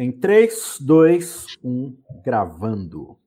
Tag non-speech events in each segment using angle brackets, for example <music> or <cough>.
Em 3, 2, 1, gravando.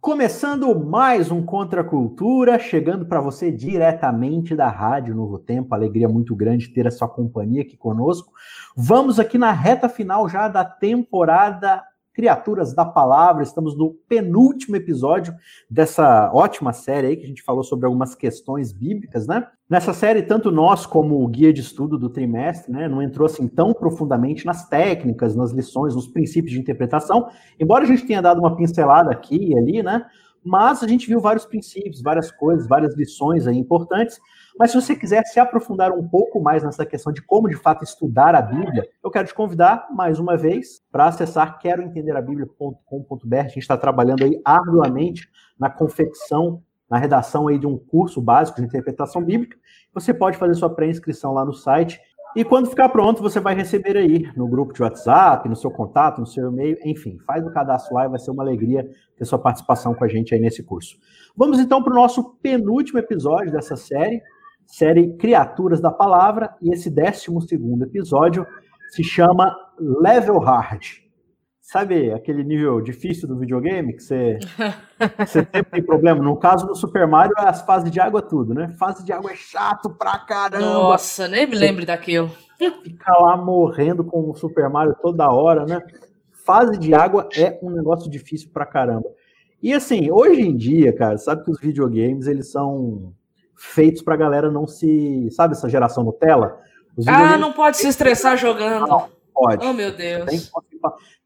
Começando mais um Contra a Cultura, chegando para você diretamente da Rádio Novo Tempo. Alegria muito grande ter a sua companhia aqui conosco. Vamos aqui na reta final já da temporada Criaturas da Palavra. Estamos no penúltimo episódio dessa ótima série aí que a gente falou sobre algumas questões bíblicas, né? Nessa série, tanto nós como o guia de estudo do trimestre, né, não entrou assim tão profundamente nas técnicas, nas lições, nos princípios de interpretação, embora a gente tenha dado uma pincelada aqui e ali, né? Mas a gente viu vários princípios, várias coisas, várias lições aí importantes. Mas se você quiser se aprofundar um pouco mais nessa questão de como de fato estudar a Bíblia, eu quero te convidar mais uma vez para acessar queroentenderabíblia.com.br. A gente está trabalhando aí arduamente na confecção, na redação aí de um curso básico de interpretação bíblica. Você pode fazer sua pré-inscrição lá no site e quando ficar pronto, você vai receber aí no grupo de WhatsApp, no seu contato, no seu e-mail, enfim, faz o cadastro lá e vai ser uma alegria ter sua participação com a gente aí nesse curso. Vamos então para o nosso penúltimo episódio dessa série, série Criaturas da Palavra, e esse décimo segundo episódio se chama Level Hard. Sabe aquele nível difícil do videogame que você, <laughs> você sempre tem problema? No caso do Super Mario, é as fases de água tudo, né? Fase de água é chato pra caramba. Nossa, nem me lembro daquilo. Fica lá morrendo com o Super Mario toda hora, né? Fase de água é um negócio difícil pra caramba. E assim, hoje em dia, cara, sabe que os videogames, eles são feitos pra galera não se. Sabe essa geração Nutella? ah, não pode se estressar jogando. Não, pode. Oh, meu Deus. Tem,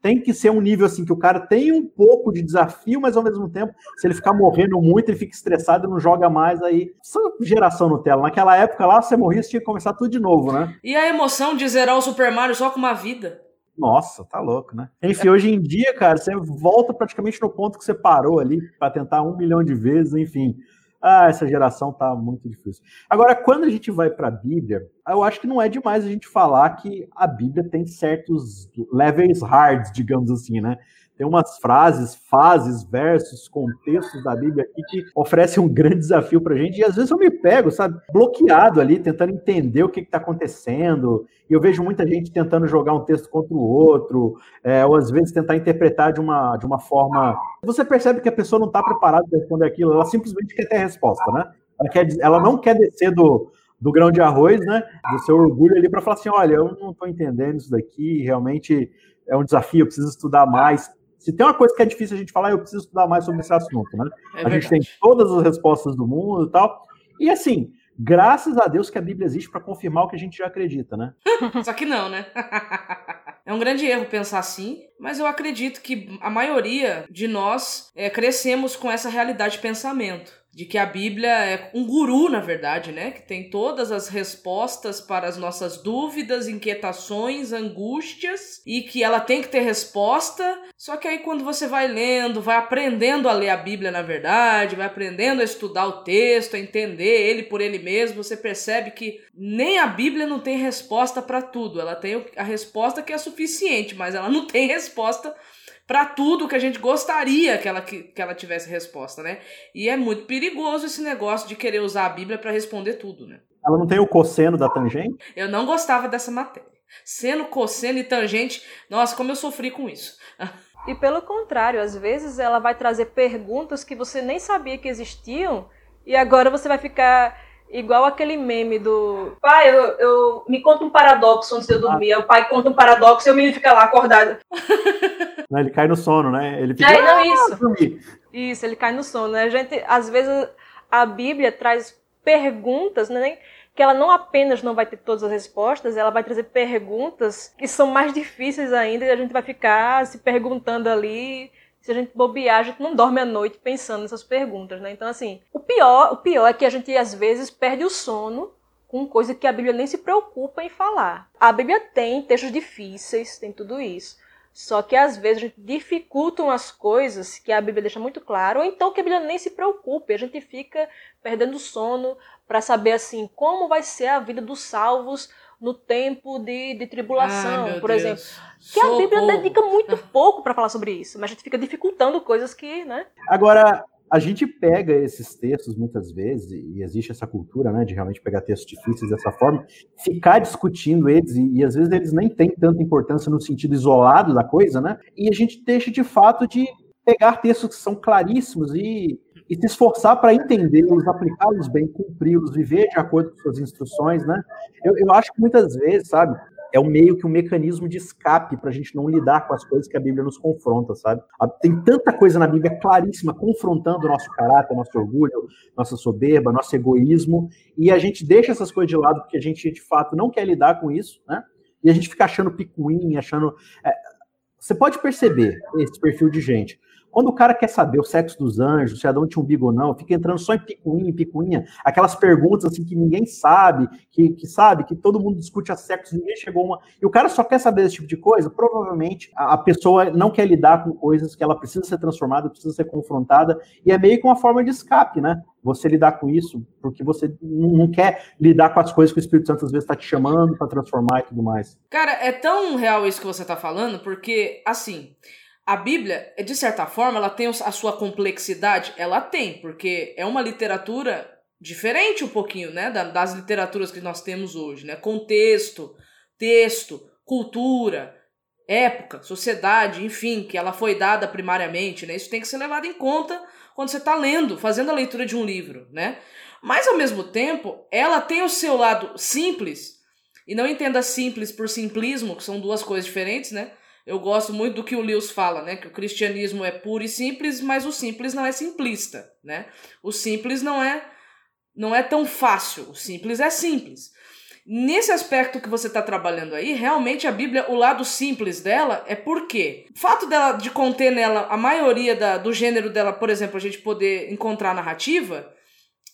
tem, que ser um nível assim que o cara tem um pouco de desafio, mas ao mesmo tempo, se ele ficar morrendo muito, ele fica estressado e não joga mais aí. Essa geração Nutella. Naquela época lá, você morria, você tinha que começar tudo de novo, né? E a emoção de zerar o Super Mario só com uma vida? Nossa, tá louco, né? Enfim, hoje em dia, cara, você volta praticamente no ponto que você parou ali para tentar um milhão de vezes, enfim. Ah, essa geração tá muito difícil. Agora, quando a gente vai para a Bíblia, eu acho que não é demais a gente falar que a Bíblia tem certos levels hard, digamos assim, né? Tem umas frases, fases, versos, contextos da Bíblia aqui que oferecem um grande desafio para a gente. E às vezes eu me pego, sabe, bloqueado ali, tentando entender o que está acontecendo. E eu vejo muita gente tentando jogar um texto contra o outro, é, ou às vezes tentar interpretar de uma, de uma forma. Você percebe que a pessoa não está preparada para responder aquilo, ela simplesmente quer ter a resposta, né? Ela, quer, ela não quer descer do, do grão de arroz, né? Do seu orgulho ali para falar assim: olha, eu não estou entendendo isso daqui, realmente é um desafio, eu preciso estudar mais. Se tem uma coisa que é difícil a gente falar, eu preciso estudar mais sobre esse assunto, né? É a gente tem todas as respostas do mundo e tal. E assim, graças a Deus que a Bíblia existe para confirmar o que a gente já acredita, né? <laughs> Só que não, né? <laughs> É um grande erro pensar assim, mas eu acredito que a maioria de nós é, crescemos com essa realidade de pensamento de que a Bíblia é um guru, na verdade, né? Que tem todas as respostas para as nossas dúvidas, inquietações, angústias e que ela tem que ter resposta. Só que aí quando você vai lendo, vai aprendendo a ler a Bíblia, na verdade, vai aprendendo a estudar o texto, a entender ele por ele mesmo, você percebe que nem a Bíblia não tem resposta para tudo. Ela tem a resposta que é suficiente, mas ela não tem <laughs> resposta para tudo que a gente gostaria que ela, que, que ela tivesse resposta, né? E é muito perigoso esse negócio de querer usar a Bíblia para responder tudo, né? Ela não tem o cosseno da tangente? Eu não gostava dessa matéria. Seno, cosseno e tangente, nossa, como eu sofri com isso. E pelo contrário, às vezes ela vai trazer perguntas que você nem sabia que existiam e agora você vai ficar igual aquele meme do pai, eu, eu me conta um paradoxo antes de eu dormir. Ah. O pai conta um paradoxo e o menino fica lá acordado. <laughs> Ele cai no sono, né? Ele fica. É, não, ah, isso. Dormir. Isso, ele cai no sono. Né? A gente, às vezes, a Bíblia traz perguntas, né? Que ela não apenas não vai ter todas as respostas, ela vai trazer perguntas que são mais difíceis ainda e a gente vai ficar se perguntando ali. Se a gente bobear, a gente não dorme à noite pensando nessas perguntas, né? Então, assim, o pior, o pior é que a gente às vezes perde o sono com coisa que a Bíblia nem se preocupa em falar. A Bíblia tem textos difíceis, tem tudo isso. Só que às vezes a gente dificultam as coisas que a Bíblia deixa muito claro, ou então que a Bíblia nem se preocupe, a gente fica perdendo sono para saber assim como vai ser a vida dos salvos no tempo de, de tribulação, Ai, por Deus. exemplo. Que a Bíblia dedica muito <laughs> pouco para falar sobre isso, mas a gente fica dificultando coisas que, né? Agora, a gente pega esses textos muitas vezes, e existe essa cultura, né, de realmente pegar textos difíceis dessa forma, ficar discutindo eles, e, e, às vezes eles nem têm tanta importância no sentido isolado da coisa, né, e a gente deixa de fato de pegar textos que são claríssimos e, e se esforçar para entendê-los, aplicá-los bem, cumpri-los, viver de acordo com suas instruções, né. Eu, eu acho que muitas vezes, sabe, é um meio que um mecanismo de escape para a gente não lidar com as coisas que a Bíblia nos confronta, sabe? Tem tanta coisa na Bíblia claríssima confrontando o nosso caráter, nosso orgulho, nossa soberba, nosso egoísmo, e a gente deixa essas coisas de lado porque a gente de fato não quer lidar com isso, né? E a gente fica achando picuinha, achando. É... Você pode perceber esse perfil de gente. Quando o cara quer saber o sexo dos anjos, se Adão tinha umbigo ou não, fica entrando só em picuinha, em picuinha, aquelas perguntas assim que ninguém sabe, que, que sabe, que todo mundo discute a sexo, ninguém chegou a uma. E o cara só quer saber esse tipo de coisa, provavelmente a, a pessoa não quer lidar com coisas que ela precisa ser transformada, precisa ser confrontada, e é meio que uma forma de escape, né? Você lidar com isso, porque você não quer lidar com as coisas que o Espírito Santo às vezes está te chamando para transformar e tudo mais. Cara, é tão real isso que você está falando, porque, assim, a Bíblia, de certa forma, ela tem a sua complexidade? Ela tem, porque é uma literatura diferente um pouquinho, né, das literaturas que nós temos hoje, né? Contexto, texto, cultura, época, sociedade, enfim, que ela foi dada primariamente, né? Isso tem que ser levado em conta quando você está lendo, fazendo a leitura de um livro, né? Mas ao mesmo tempo, ela tem o seu lado simples, e não entenda simples por simplismo, que são duas coisas diferentes, né? Eu gosto muito do que o Lewis fala, né? Que o cristianismo é puro e simples, mas o simples não é simplista, né? O simples não é não é tão fácil, o simples é simples. Nesse aspecto que você está trabalhando aí, realmente a Bíblia, o lado simples dela é porque o fato dela de conter nela a maioria da, do gênero dela, por exemplo, a gente poder encontrar narrativa,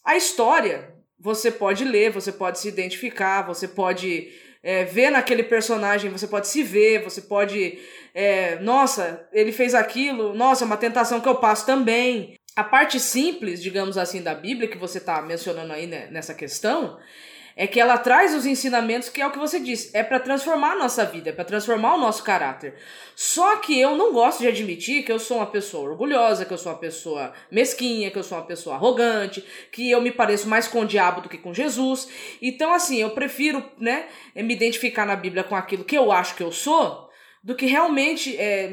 a história você pode ler, você pode se identificar, você pode é, ver naquele personagem, você pode se ver, você pode. É, nossa, ele fez aquilo, nossa, é uma tentação que eu passo também. A parte simples, digamos assim, da Bíblia, que você está mencionando aí né, nessa questão, é que ela traz os ensinamentos que é o que você disse, é para transformar a nossa vida, é para transformar o nosso caráter. Só que eu não gosto de admitir que eu sou uma pessoa orgulhosa, que eu sou uma pessoa mesquinha, que eu sou uma pessoa arrogante, que eu me pareço mais com o diabo do que com Jesus. Então assim, eu prefiro, né, me identificar na Bíblia com aquilo que eu acho que eu sou, do que realmente é,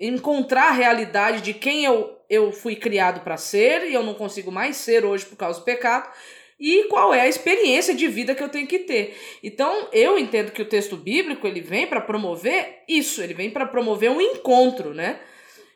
encontrar a realidade de quem eu, eu fui criado para ser e eu não consigo mais ser hoje por causa do pecado e qual é a experiência de vida que eu tenho que ter. Então, eu entendo que o texto bíblico ele vem para promover isso, ele vem para promover um encontro, né?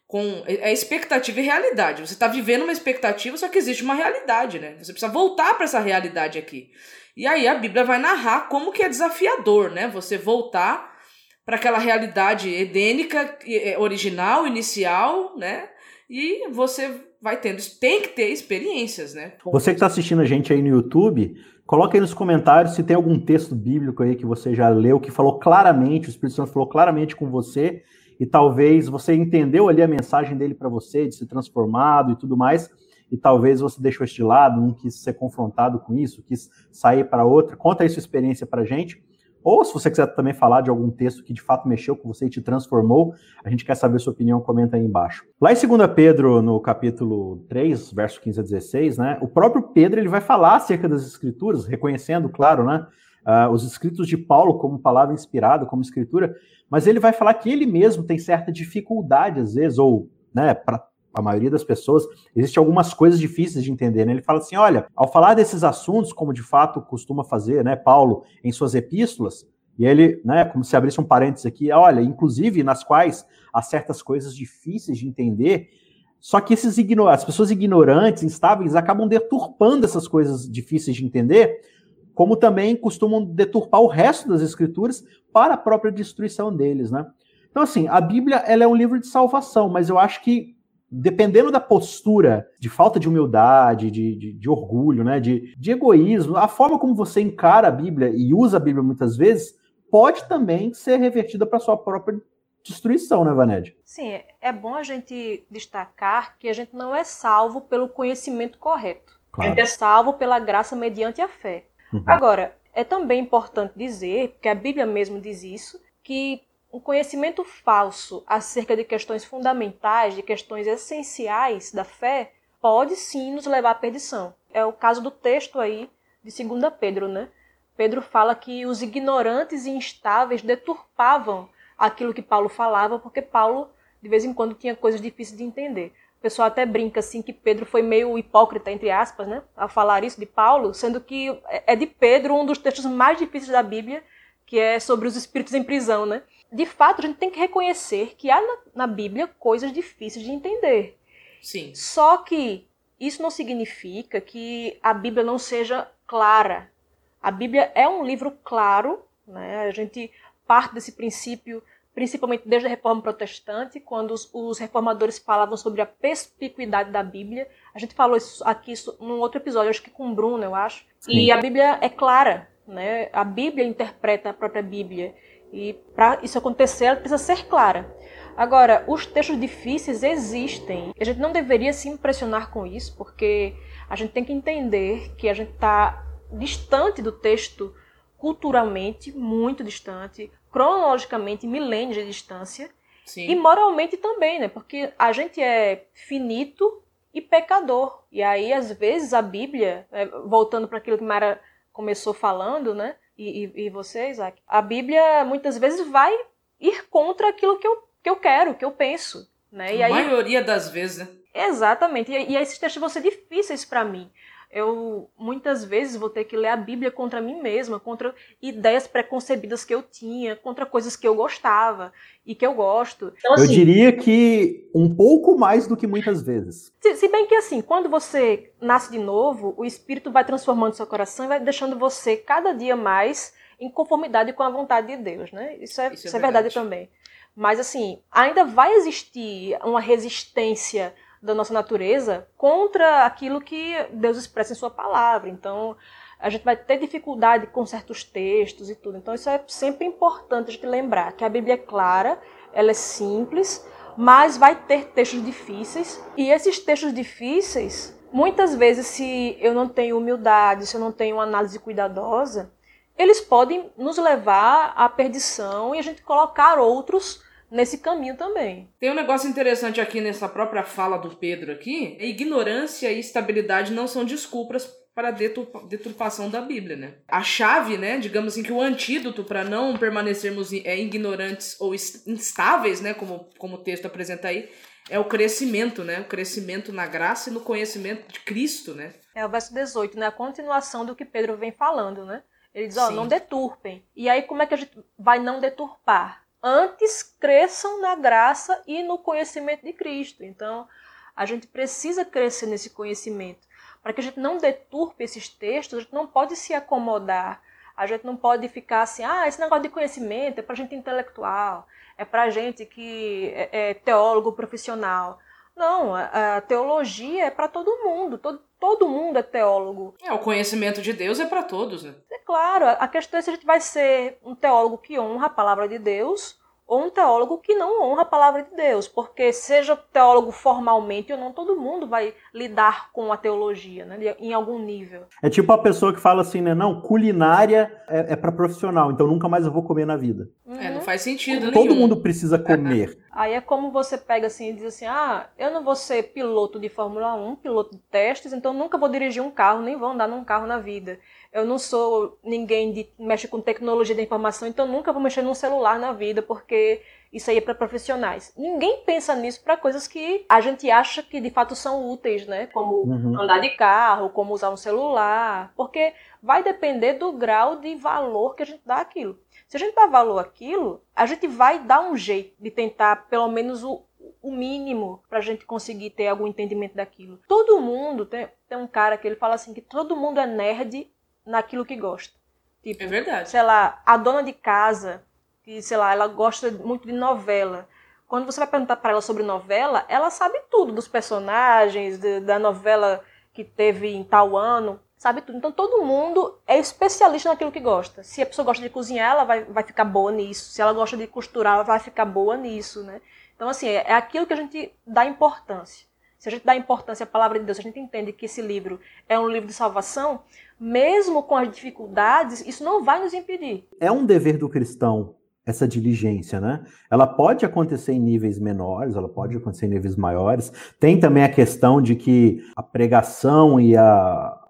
Com a expectativa e realidade. Você está vivendo uma expectativa, só que existe uma realidade, né? Você precisa voltar para essa realidade aqui. E aí a Bíblia vai narrar como que é desafiador, né? Você voltar para aquela realidade edênica, é, original, inicial, né? E você vai tendo, tem que ter experiências, né? Você que está assistindo a gente aí no YouTube, coloque aí nos comentários se tem algum texto bíblico aí que você já leu, que falou claramente, o Espírito Santo falou claramente com você, e talvez você entendeu ali a mensagem dele para você, de ser transformado e tudo mais, e talvez você deixou este lado, não quis ser confrontado com isso, quis sair para outra. Conta aí sua experiência para gente. Ou se você quiser também falar de algum texto que de fato mexeu com você e te transformou, a gente quer saber sua opinião, comenta aí embaixo. Lá em 2 Pedro, no capítulo 3, verso 15 a 16, né, o próprio Pedro ele vai falar acerca das escrituras, reconhecendo, claro, né, uh, os escritos de Paulo como palavra inspirada, como escritura, mas ele vai falar que ele mesmo tem certa dificuldade, às vezes, ou né, para a maioria das pessoas, existem algumas coisas difíceis de entender. Né? Ele fala assim: olha, ao falar desses assuntos, como de fato costuma fazer né, Paulo em suas epístolas, e ele, né, como se abrisse um parênteses aqui, olha, inclusive nas quais há certas coisas difíceis de entender, só que esses as pessoas ignorantes, instáveis, acabam deturpando essas coisas difíceis de entender, como também costumam deturpar o resto das escrituras para a própria destruição deles, né? Então, assim, a Bíblia ela é um livro de salvação, mas eu acho que dependendo da postura de falta de humildade, de, de, de orgulho, né, de, de egoísmo, a forma como você encara a Bíblia e usa a Bíblia muitas vezes pode também ser revertida para sua própria destruição, né, Vaned? Sim, é bom a gente destacar que a gente não é salvo pelo conhecimento correto. Claro. A gente é salvo pela graça mediante a fé. Uhum. Agora, é também importante dizer, porque a Bíblia mesmo diz isso, que um conhecimento falso acerca de questões fundamentais, de questões essenciais da fé, pode sim nos levar à perdição. É o caso do texto aí de 2 Pedro, né? Pedro fala que os ignorantes e instáveis deturpavam aquilo que Paulo falava, porque Paulo, de vez em quando, tinha coisas difíceis de entender. O pessoal até brinca assim que Pedro foi meio hipócrita, entre aspas, né? A falar isso de Paulo, sendo que é de Pedro um dos textos mais difíceis da Bíblia, que é sobre os espíritos em prisão, né? De fato, a gente tem que reconhecer que há na, na Bíblia coisas difíceis de entender. Sim. Só que isso não significa que a Bíblia não seja clara. A Bíblia é um livro claro, né? A gente parte desse princípio, principalmente desde a Reforma Protestante, quando os, os reformadores falavam sobre a perspicuidade da Bíblia. A gente falou isso aqui isso, num outro episódio, acho que com o Bruno, eu acho. Sim. E a Bíblia é clara, né? A Bíblia interpreta a própria Bíblia. E para isso acontecer, ela precisa ser clara. Agora, os textos difíceis existem. A gente não deveria se impressionar com isso, porque a gente tem que entender que a gente está distante do texto culturalmente, muito distante, cronologicamente, milênios de distância, Sim. e moralmente também, né? Porque a gente é finito e pecador. E aí, às vezes, a Bíblia, é, voltando para aquilo que Mara começou falando, né? E, e, e você, Isaac, a Bíblia muitas vezes vai ir contra aquilo que eu, que eu quero, que eu penso. Né? E a aí, maioria das vezes, né? Exatamente. E, e esses textos vão ser difíceis para mim eu muitas vezes vou ter que ler a Bíblia contra mim mesma, contra ideias preconcebidas que eu tinha, contra coisas que eu gostava e que eu gosto. Então, assim, eu diria que um pouco mais do que muitas vezes. Se, se, bem que assim, quando você nasce de novo, o Espírito vai transformando seu coração e vai deixando você cada dia mais em conformidade com a vontade de Deus, né? Isso é, isso é, isso é verdade. verdade também. Mas assim, ainda vai existir uma resistência da nossa natureza contra aquilo que Deus expressa em sua palavra. Então, a gente vai ter dificuldade com certos textos e tudo. Então, isso é sempre importante a gente lembrar que a Bíblia é clara, ela é simples, mas vai ter textos difíceis. E esses textos difíceis, muitas vezes, se eu não tenho humildade, se eu não tenho análise cuidadosa, eles podem nos levar à perdição e a gente colocar outros nesse caminho também. Tem um negócio interessante aqui nessa própria fala do Pedro aqui. Ignorância e estabilidade não são desculpas para a deturpação da Bíblia, né? A chave, né, digamos assim, que o antídoto para não permanecermos é, ignorantes ou instáveis, né, como, como o texto apresenta aí, é o crescimento, né? O crescimento na graça e no conhecimento de Cristo, né? É o verso 18, né? A continuação do que Pedro vem falando, né? Ele diz, ó, oh, não deturpem. E aí como é que a gente vai não deturpar? Antes cresçam na graça e no conhecimento de Cristo. Então, a gente precisa crescer nesse conhecimento. Para que a gente não deturpe esses textos, a gente não pode se acomodar. A gente não pode ficar assim, ah, esse negócio de conhecimento é para gente intelectual, é para gente que é, é teólogo profissional. Não, a, a teologia é para todo mundo, todo, todo mundo é teólogo. É, o conhecimento de Deus é para todos, né? É claro, a questão é se a gente vai ser um teólogo que honra a palavra de Deus ou um teólogo que não honra a palavra de Deus, porque seja teólogo formalmente ou não, todo mundo vai lidar com a teologia, né, em algum nível. É tipo a pessoa que fala assim, né, não, culinária é, é para profissional, então nunca mais eu vou comer na vida. Uhum. É, não faz sentido Todo nenhum. mundo precisa comer. <laughs> Aí é como você pega assim e diz assim, ah, eu não vou ser piloto de Fórmula 1, piloto de testes, então nunca vou dirigir um carro, nem vou andar num carro na vida eu não sou ninguém de mexe com tecnologia da informação, então nunca vou mexer num celular na vida, porque isso aí é para profissionais. Ninguém pensa nisso para coisas que a gente acha que de fato são úteis, né? Como uhum. andar de carro, como usar um celular, porque vai depender do grau de valor que a gente dá àquilo. Se a gente dá valor àquilo, a gente vai dar um jeito de tentar pelo menos o, o mínimo para a gente conseguir ter algum entendimento daquilo. Todo mundo tem, tem um cara que ele fala assim que todo mundo é nerd naquilo que gosta. Tipo, é verdade. Sei lá, a dona de casa, que, sei lá, ela gosta muito de novela. Quando você vai perguntar para ela sobre novela, ela sabe tudo dos personagens, de, da novela que teve em tal ano, sabe tudo. Então todo mundo é especialista naquilo que gosta. Se a pessoa gosta de cozinhar, ela vai, vai ficar boa nisso. Se ela gosta de costurar, ela vai ficar boa nisso, né? Então, assim, é, é aquilo que a gente dá importância. Se a gente dá importância à palavra de Deus, a gente entende que esse livro é um livro de salvação, mesmo com as dificuldades, isso não vai nos impedir. É um dever do cristão essa diligência, né? Ela pode acontecer em níveis menores, ela pode acontecer em níveis maiores. Tem também a questão de que a pregação e a,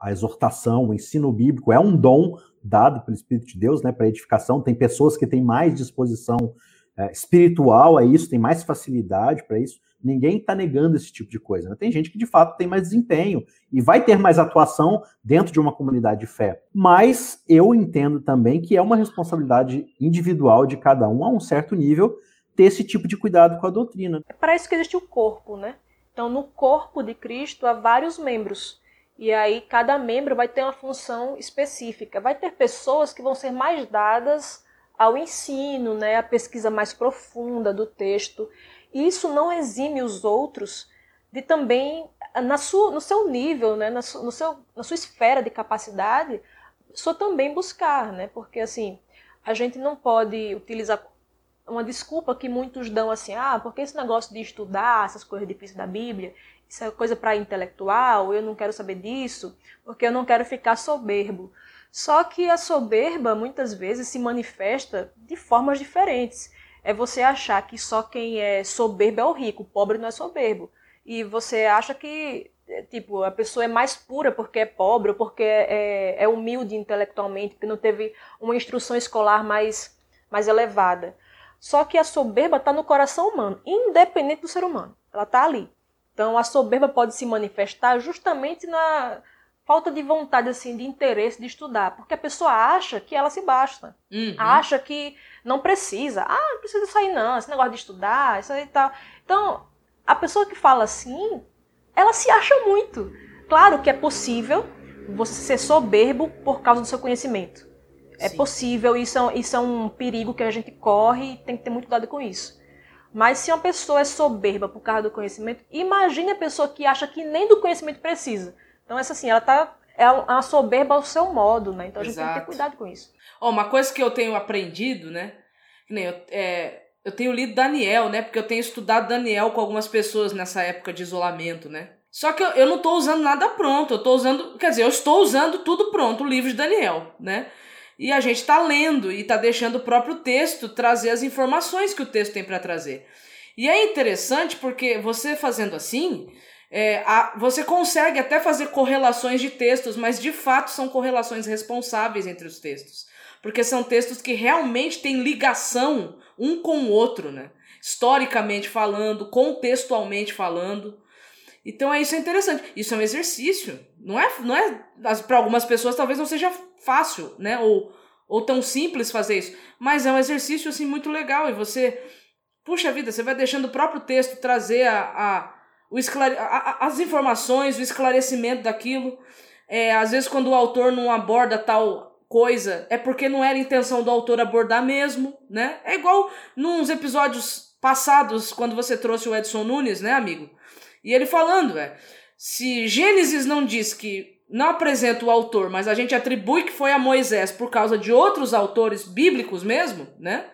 a exortação, o ensino bíblico é um dom dado pelo Espírito de Deus, né, para edificação. Tem pessoas que têm mais disposição é, espiritual a isso, tem mais facilidade para isso. Ninguém está negando esse tipo de coisa. Né? Tem gente que de fato tem mais desempenho e vai ter mais atuação dentro de uma comunidade de fé. Mas eu entendo também que é uma responsabilidade individual de cada um a um certo nível ter esse tipo de cuidado com a doutrina. É para isso que existe o corpo, né? Então, no corpo de Cristo há vários membros. E aí cada membro vai ter uma função específica. Vai ter pessoas que vão ser mais dadas ao ensino, né, à pesquisa mais profunda do texto. E isso não exime os outros de também, na sua, no seu nível, né, na, su, no seu, na sua esfera de capacidade, só também buscar, né? Porque assim, a gente não pode utilizar uma desculpa que muitos dão assim, ah, porque esse negócio de estudar essas coisas difíceis da Bíblia, isso é coisa para intelectual, eu não quero saber disso, porque eu não quero ficar soberbo. Só que a soberba muitas vezes se manifesta de formas diferentes. É você achar que só quem é soberbo é o rico, o pobre não é soberbo. E você acha que é, tipo, a pessoa é mais pura porque é pobre, porque é, é humilde intelectualmente, porque não teve uma instrução escolar mais, mais elevada. Só que a soberba está no coração humano, independente do ser humano. Ela está ali. Então a soberba pode se manifestar justamente na, falta de vontade, assim, de interesse de estudar. Porque a pessoa acha que ela se basta. Uhum. Acha que não precisa. Ah, não precisa sair não, esse negócio de estudar, isso aí e tal. Então, a pessoa que fala assim, ela se acha muito. Claro que é possível você ser soberbo por causa do seu conhecimento. É Sim. possível, isso é, isso é um perigo que a gente corre e tem que ter muito cuidado com isso. Mas se uma pessoa é soberba por causa do conhecimento, imagine a pessoa que acha que nem do conhecimento precisa. Então, essa assim, ela tá. É uma soberba ao seu modo, né? Então a gente Exato. tem que ter cuidado com isso. Oh, uma coisa que eu tenho aprendido, né? Nem eu, é, eu tenho lido Daniel, né? Porque eu tenho estudado Daniel com algumas pessoas nessa época de isolamento, né? Só que eu, eu não estou usando nada pronto, eu estou usando, quer dizer, eu estou usando tudo pronto, o livro de Daniel, né? E a gente está lendo e está deixando o próprio texto trazer as informações que o texto tem para trazer. E é interessante porque você fazendo assim, é, a, você consegue até fazer correlações de textos, mas de fato são correlações responsáveis entre os textos. Porque são textos que realmente têm ligação um com o outro, né? Historicamente falando, contextualmente falando. Então é isso é interessante. Isso é um exercício. Não é, não é para algumas pessoas talvez não seja fácil, né? Ou, ou tão simples fazer isso. Mas é um exercício assim muito legal e você puxa vida, você vai deixando o próprio texto trazer a, a o esclare... as informações, o esclarecimento daquilo. É, às vezes, quando o autor não aborda tal coisa, é porque não era intenção do autor abordar mesmo, né? É igual nos episódios passados, quando você trouxe o Edson Nunes, né, amigo? E ele falando, é, se Gênesis não diz que não apresenta o autor, mas a gente atribui que foi a Moisés por causa de outros autores bíblicos mesmo, né?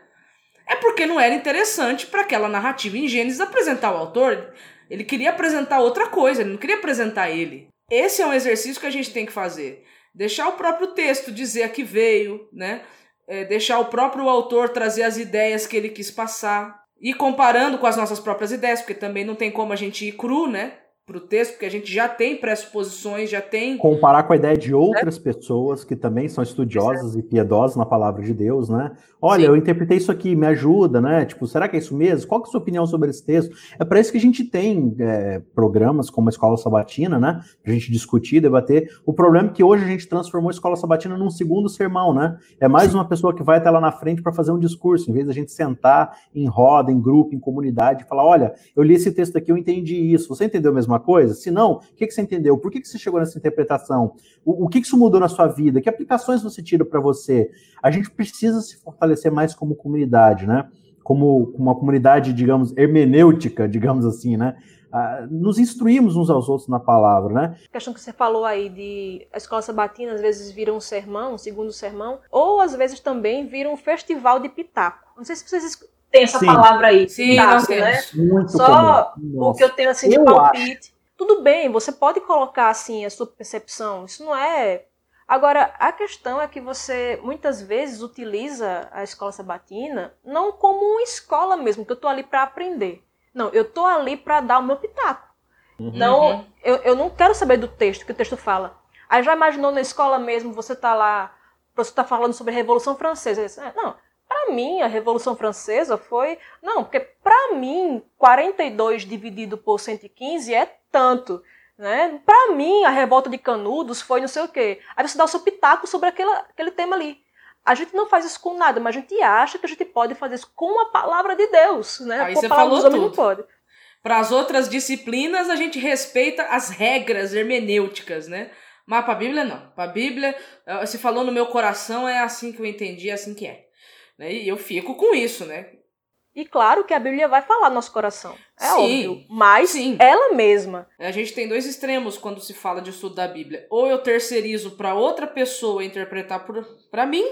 É porque não era interessante para aquela narrativa em Gênesis apresentar o autor. Ele queria apresentar outra coisa, ele não queria apresentar ele. Esse é um exercício que a gente tem que fazer. Deixar o próprio texto dizer a que veio, né? É, deixar o próprio autor trazer as ideias que ele quis passar. E comparando com as nossas próprias ideias, porque também não tem como a gente ir cru, né? Para o texto, porque a gente já tem pressuposições, já tem. Comparar com a ideia de outras é. pessoas que também são estudiosas é. e piedosas na palavra de Deus, né? Olha, Sim. eu interpretei isso aqui, me ajuda, né? Tipo, será que é isso mesmo? Qual é a sua opinião sobre esse texto? É para isso que a gente tem é, programas como a Escola Sabatina, né? Pra gente discutir, debater. O problema é que hoje a gente transformou a Escola Sabatina num segundo sermão, né? É mais uma pessoa que vai até lá na frente para fazer um discurso, em vez da gente sentar em roda, em grupo, em comunidade e falar: olha, eu li esse texto aqui, eu entendi isso. Você entendeu a mesma coisa? Se não, o que, que você entendeu? Por que, que você chegou nessa interpretação? O, o que, que isso mudou na sua vida? Que aplicações você tira para você? A gente precisa se fortalecer mais como comunidade, né? Como uma comunidade, digamos, hermenêutica, digamos assim, né? Uh, nos instruímos uns aos outros na palavra, né? A questão que você falou aí de a escola sabatina às vezes vira um sermão, um segundo sermão, ou às vezes também vira um festival de pitaco. Não sei se vocês têm essa Sim. palavra aí, Sim, pitaco, né? Muito Só o que eu tenho assim de eu palpite. Acho tudo bem, você pode colocar assim a sua percepção. Isso não é Agora, a questão é que você muitas vezes utiliza a escola sabatina não como uma escola mesmo, que eu estou ali para aprender. Não, eu estou ali para dar o meu pitaco. Uhum. Então, eu, eu não quero saber do texto, que o texto fala. Aí já imaginou na escola mesmo, você está lá, você está falando sobre a Revolução Francesa. Não, para mim a Revolução Francesa foi... Não, porque para mim, 42 dividido por 115 é tanto. Né? Para mim, a revolta de Canudos foi não sei o quê. Aí você dá o seu pitaco sobre aquele, aquele tema ali. A gente não faz isso com nada, mas a gente acha que a gente pode fazer isso com a palavra de Deus, né? Aí com você falou tudo. Não pode. Para as outras disciplinas, a gente respeita as regras hermenêuticas, né? Mas para a Bíblia, não. Para a Bíblia, eh, se falou no meu coração, é assim que eu entendi, é assim que é. Né? E eu fico com isso, né? E claro que a Bíblia vai falar no nosso coração. É sim, óbvio. Mas sim. ela mesma. A gente tem dois extremos quando se fala de estudo da Bíblia. Ou eu terceirizo para outra pessoa interpretar para mim,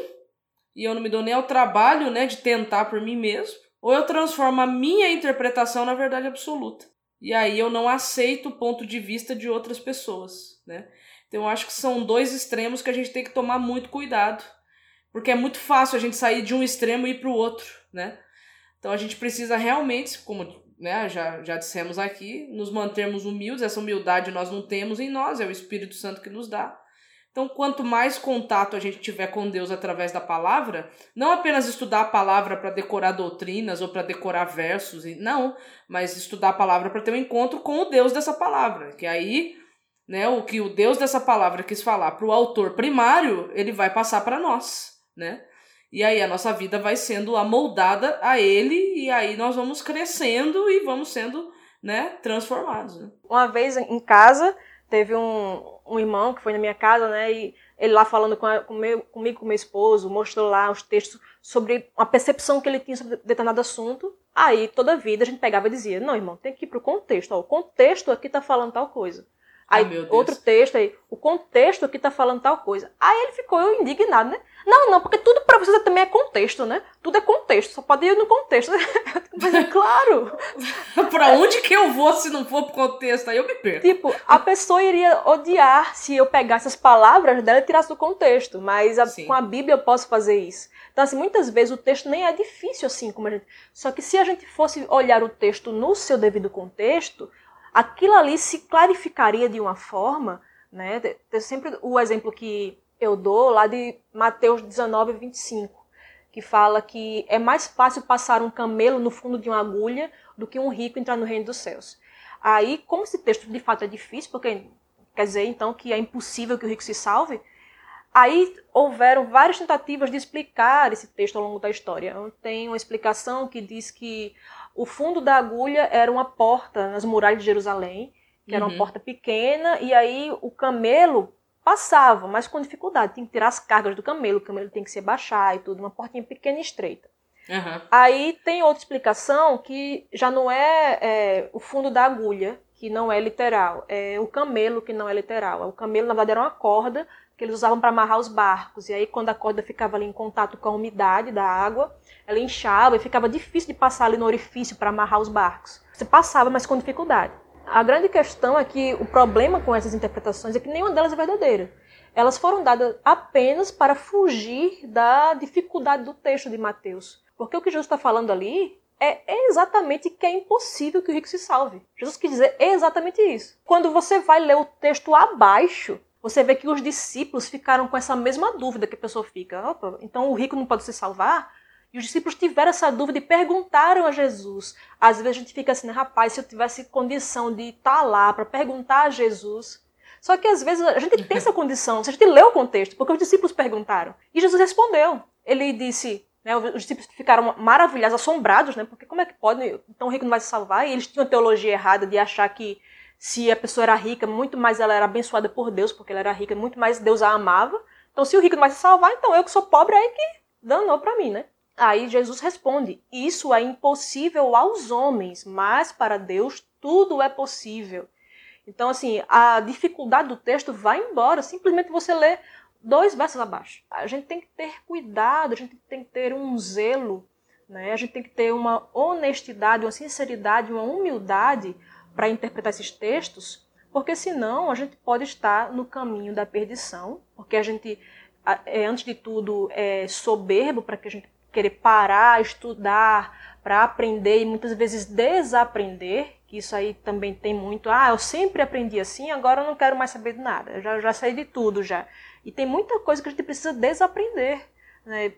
e eu não me dou nem ao trabalho né, de tentar por mim mesmo. Ou eu transformo a minha interpretação na verdade absoluta. E aí eu não aceito o ponto de vista de outras pessoas. Né? Então eu acho que são dois extremos que a gente tem que tomar muito cuidado. Porque é muito fácil a gente sair de um extremo e ir para o outro. Né? Então a gente precisa realmente, como né, já, já dissemos aqui, nos mantermos humildes. Essa humildade nós não temos em nós, é o Espírito Santo que nos dá. Então, quanto mais contato a gente tiver com Deus através da palavra, não apenas estudar a palavra para decorar doutrinas ou para decorar versos, não, mas estudar a palavra para ter um encontro com o Deus dessa palavra. Que aí, né, o que o Deus dessa palavra quis falar para o autor primário, ele vai passar para nós, né? E aí a nossa vida vai sendo amoldada a ele e aí nós vamos crescendo e vamos sendo, né, transformados. Né? Uma vez em casa, teve um, um irmão que foi na minha casa, né, e ele lá falando com, a, com meu, comigo, com meu esposo, mostrou lá os textos sobre a percepção que ele tinha sobre determinado assunto. Aí, toda vida, a gente pegava e dizia, não, irmão, tem que ir pro contexto. Ó, o contexto aqui tá falando tal coisa. Aí, outro texto aí, o contexto aqui tá falando tal coisa. Aí ele ficou indignado, né? Não, não, porque tudo para você também é contexto, né? Tudo é contexto, só pode ir no contexto. <laughs> Mas é claro. <laughs> pra onde que eu vou se não for pro contexto? Aí eu me perco. Tipo, a pessoa iria odiar se eu pegasse as palavras dela e tirasse do contexto. Mas a, com a Bíblia eu posso fazer isso. Então, assim, muitas vezes o texto nem é difícil assim como a gente. Só que se a gente fosse olhar o texto no seu devido contexto, aquilo ali se clarificaria de uma forma, né? Tem sempre o exemplo que eu dou lá de Mateus 19, 25, que fala que é mais fácil passar um camelo no fundo de uma agulha do que um rico entrar no reino dos céus. Aí, como esse texto de fato é difícil, porque quer dizer então que é impossível que o rico se salve, aí houveram várias tentativas de explicar esse texto ao longo da história. Tem uma explicação que diz que o fundo da agulha era uma porta nas muralhas de Jerusalém, que era uma uhum. porta pequena, e aí o camelo passava, mas com dificuldade. Tinha que tirar as cargas do camelo, o camelo tem que se baixar e tudo, uma portinha pequena e estreita. Uhum. Aí tem outra explicação que já não é, é, o fundo da agulha, que não é literal, é o camelo que não é literal. O camelo, na verdade, era uma corda que eles usavam para amarrar os barcos. E aí, quando a corda ficava ali em contato com a umidade da água, ela inchava e ficava difícil de passar ali no orifício para amarrar os barcos. Você passava, mas com dificuldade. A grande questão é que o problema com essas interpretações é que nenhuma delas é verdadeira. Elas foram dadas apenas para fugir da dificuldade do texto de Mateus. Porque o que Jesus está falando ali é exatamente que é impossível que o rico se salve. Jesus quis dizer exatamente isso. Quando você vai ler o texto abaixo, você vê que os discípulos ficaram com essa mesma dúvida que a pessoa fica. Opa, então o rico não pode se salvar? E os discípulos tiveram essa dúvida e perguntaram a Jesus. Às vezes a gente fica assim, né, rapaz, se eu tivesse condição de estar tá lá para perguntar a Jesus. Só que às vezes a gente <laughs> tem essa condição, se a gente lê o contexto, porque os discípulos perguntaram. E Jesus respondeu. Ele disse, né, os discípulos ficaram maravilhados, assombrados, né, porque como é que pode, então o rico não vai se salvar? E eles tinham a teologia errada de achar que se a pessoa era rica, muito mais ela era abençoada por Deus, porque ela era rica, muito mais Deus a amava. Então se o rico não vai se salvar, então eu que sou pobre aí que danou para mim, né? Aí Jesus responde: Isso é impossível aos homens, mas para Deus tudo é possível. Então, assim, a dificuldade do texto vai embora, simplesmente você lê dois versos abaixo. A gente tem que ter cuidado, a gente tem que ter um zelo, né? a gente tem que ter uma honestidade, uma sinceridade, uma humildade para interpretar esses textos, porque senão a gente pode estar no caminho da perdição, porque a gente, é, antes de tudo, é soberbo para que a gente querer parar, estudar, para aprender e muitas vezes desaprender, que isso aí também tem muito, ah, eu sempre aprendi assim, agora eu não quero mais saber de nada, eu já, já sei de tudo já. E tem muita coisa que a gente precisa desaprender, né?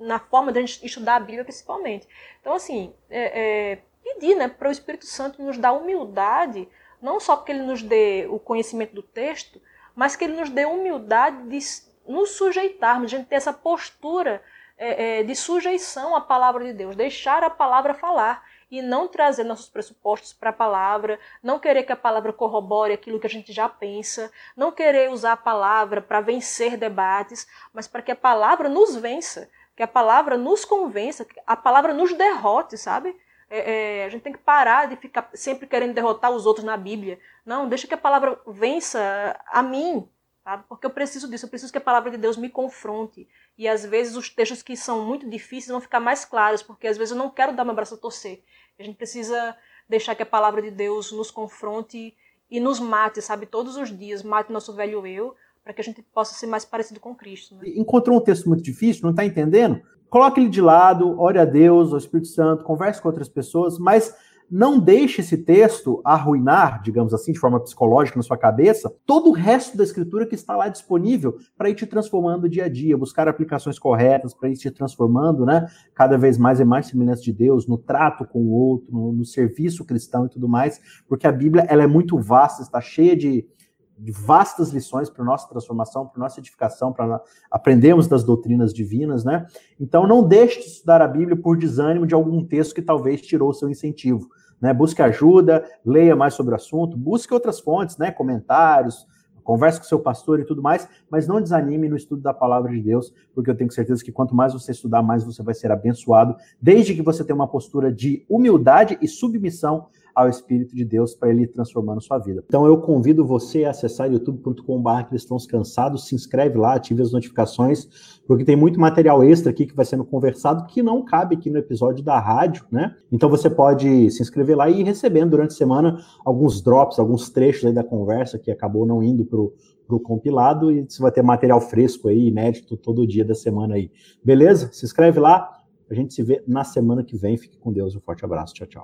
na forma de a gente estudar a Bíblia principalmente. Então, assim, é, é, pedir né, para o Espírito Santo nos dar humildade, não só porque ele nos dê o conhecimento do texto, mas que ele nos dê humildade de nos sujeitarmos, de a gente ter essa postura é, é, de sujeição à palavra de Deus, deixar a palavra falar e não trazer nossos pressupostos para a palavra, não querer que a palavra corrobore aquilo que a gente já pensa, não querer usar a palavra para vencer debates, mas para que a palavra nos vença, que a palavra nos convença, que a palavra nos derrote, sabe? É, é, a gente tem que parar de ficar sempre querendo derrotar os outros na Bíblia. Não, deixa que a palavra vença a mim, sabe? Porque eu preciso disso, eu preciso que a palavra de Deus me confronte. E às vezes os textos que são muito difíceis vão ficar mais claros, porque às vezes eu não quero dar meu braço a torcer. A gente precisa deixar que a palavra de Deus nos confronte e nos mate, sabe, todos os dias, mate nosso velho eu, para que a gente possa ser mais parecido com Cristo. Né? Encontrou um texto muito difícil, não está entendendo? Coloque ele de lado, ore a Deus, ao Espírito Santo, converse com outras pessoas, mas não deixe esse texto arruinar, digamos assim, de forma psicológica na sua cabeça, todo o resto da escritura que está lá disponível para ir te transformando dia a dia, buscar aplicações corretas para ir te transformando, né, cada vez mais e mais semelhança de Deus, no trato com o outro, no, no serviço cristão e tudo mais, porque a Bíblia ela é muito vasta, está cheia de, de vastas lições para nossa transformação, para nossa edificação, para aprendermos das doutrinas divinas, né? Então não deixe de estudar a Bíblia por desânimo de algum texto que talvez tirou seu incentivo, né? Busque ajuda, leia mais sobre o assunto, busque outras fontes, né? Comentários, converse com seu pastor e tudo mais, mas não desanime no estudo da palavra de Deus, porque eu tenho certeza que quanto mais você estudar, mais você vai ser abençoado, desde que você tenha uma postura de humildade e submissão ao Espírito de Deus para ele transformar na sua vida. Então eu convido você a acessar youtube.com.br cristãos cansados, se inscreve lá, ative as notificações, porque tem muito material extra aqui que vai sendo conversado que não cabe aqui no episódio da rádio, né? Então você pode se inscrever lá e ir recebendo durante a semana alguns drops, alguns trechos aí da conversa que acabou não indo para o compilado e você vai ter material fresco aí, inédito, todo dia da semana aí. Beleza? Se inscreve lá. A gente se vê na semana que vem. Fique com Deus. Um forte abraço. Tchau, tchau.